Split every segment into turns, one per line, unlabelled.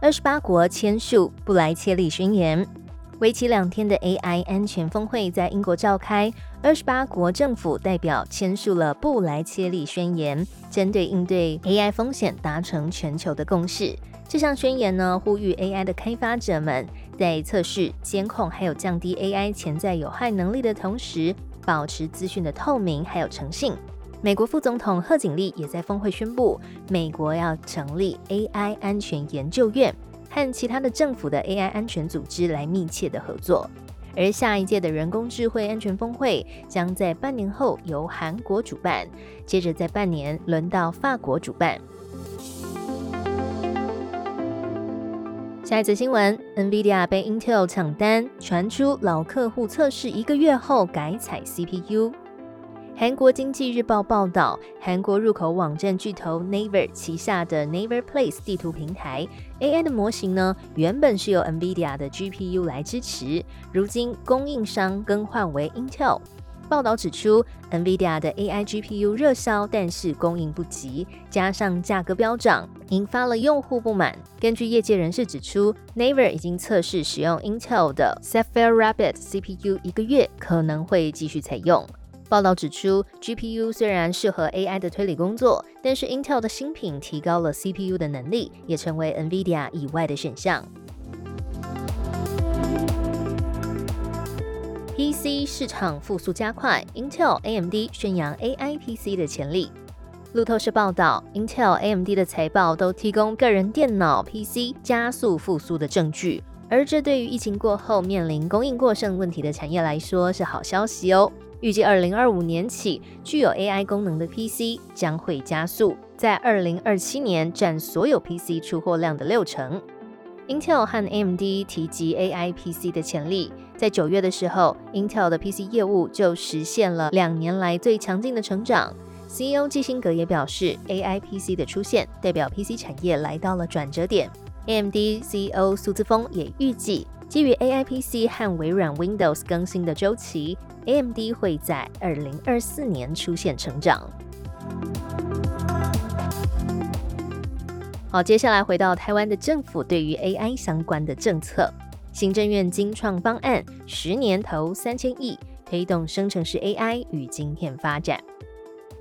二十八国签署布莱切利宣言，为期两天的 AI 安全峰会在英国召开。二十八国政府代表签署了布莱切利宣言，针对应对 AI 风险达成全球的共识。这项宣言呢，呼吁 AI 的开发者们在测试、监控还有降低 AI 潜在有害能力的同时，保持资讯的透明还有诚信。美国副总统贺锦丽也在峰会宣布，美国要成立 AI 安全研究院，和其他的政府的 AI 安全组织来密切的合作。而下一届的人工智慧安全峰会将在半年后由韩国主办，接着在半年轮到法国主办。下一则新闻，NVIDIA 被 Intel 抢单，传出老客户测试一个月后改采 CPU。韩国经济日报报道，韩国入口网站巨头 Naver 旗下的 Naver Place 地图平台 AI 的模型呢，原本是由 NVIDIA 的 GPU 来支持，如今供应商更换为 Intel。报道指出，NVIDIA 的 AI GPU 热销，但是供应不及，加上价格飙涨，引发了用户不满。根据业界人士指出，Naver 已经测试使用 Intel 的 Sapphire Rapids CPU 一个月，可能会继续采用。报道指出，GPU 虽然适合 AI 的推理工作，但是 Intel 的新品提高了 CPU 的能力，也成为 NVIDIA 以外的选项。PC 市场复苏加快，Intel、AMD 宣扬 AI PC 的潜力。路透社报道，Intel、AMD 的财报都提供个人电脑 PC 加速复苏的证据，而这对于疫情过后面临供应过剩问题的产业来说是好消息哦。预计二零二五年起，具有 AI 功能的 PC 将会加速，在二零二七年占所有 PC 出货量的六成。Intel 和 AMD 提及 AI PC 的潜力，在九月的时候，Intel 的 PC 业务就实现了两年来最强劲的成长。CEO 基辛格也表示，AI PC 的出现代表 PC 产业来到了转折点。AMD CEO 苏姿峰也预计，基于 AI PC 和微软 Windows 更新的周期。AMD 会在二零二四年出现成长。好，接下来回到台湾的政府对于 AI 相关的政策，行政院精创方案，十年投三千亿，推动生成式 AI 与晶片发展。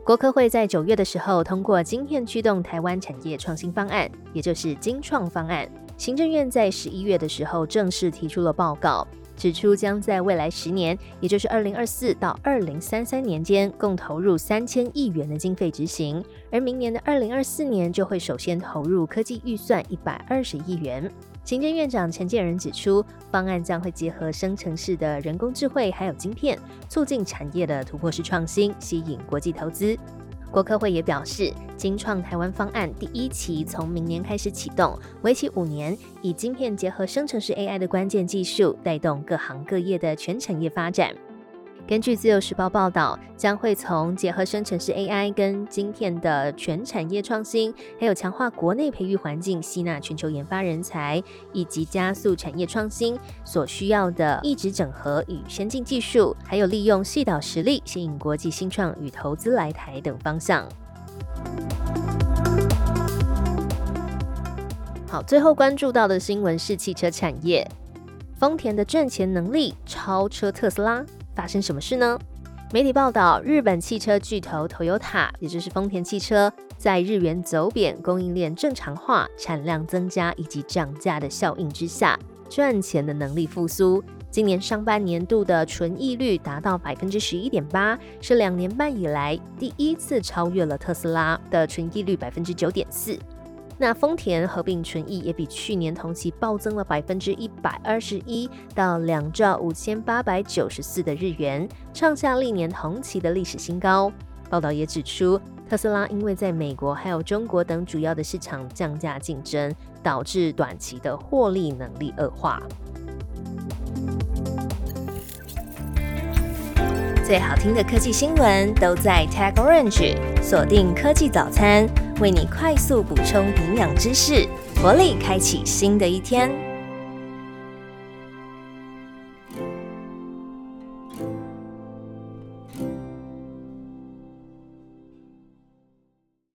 国科会在九月的时候通过晶片驱动台湾产业创新方案，也就是精创方案。行政院在十一月的时候正式提出了报告。指出将在未来十年，也就是二零二四到二零三三年间，共投入三千亿元的经费执行。而明年的二零二四年，就会首先投入科技预算一百二十亿元。行政院长陈建仁指出，方案将会结合生成式的人工智慧，还有晶片，促进产业的突破式创新，吸引国际投资。国科会也表示，金创台湾方案第一期从明年开始启动，为期五年，以晶片结合生成式 AI 的关键技术，带动各行各业的全产业发展。根据自由时报报道，将会从结合生成式 AI 跟晶片的全产业创新，还有强化国内培育环境、吸纳全球研发人才，以及加速产业创新所需要的一直整合与先进技术，还有利用细岛实力吸引国际新创与投资来台等方向。好，最后关注到的新闻是汽车产业，丰田的赚钱能力超车特斯拉。发生什么事呢？媒体报道，日本汽车巨头 Toyota，也就是丰田汽车，在日元走贬、供应链正常化、产量增加以及涨价的效应之下，赚钱的能力复苏。今年上半年度的纯益率达到百分之十一点八，是两年半以来第一次超越了特斯拉的纯益率百分之九点四。那丰田合并纯益也比去年同期暴增了百分之一百二十一，到两兆五千八百九十四的日元，创下历年同期的历史新高。报道也指出，特斯拉因为在美国还有中国等主要的市场降价竞争，导致短期的获利能力恶化。最好听的科技新闻都在 Tag Orange，锁定科技早餐，为你快速补充营养知识，活力开启新的一天。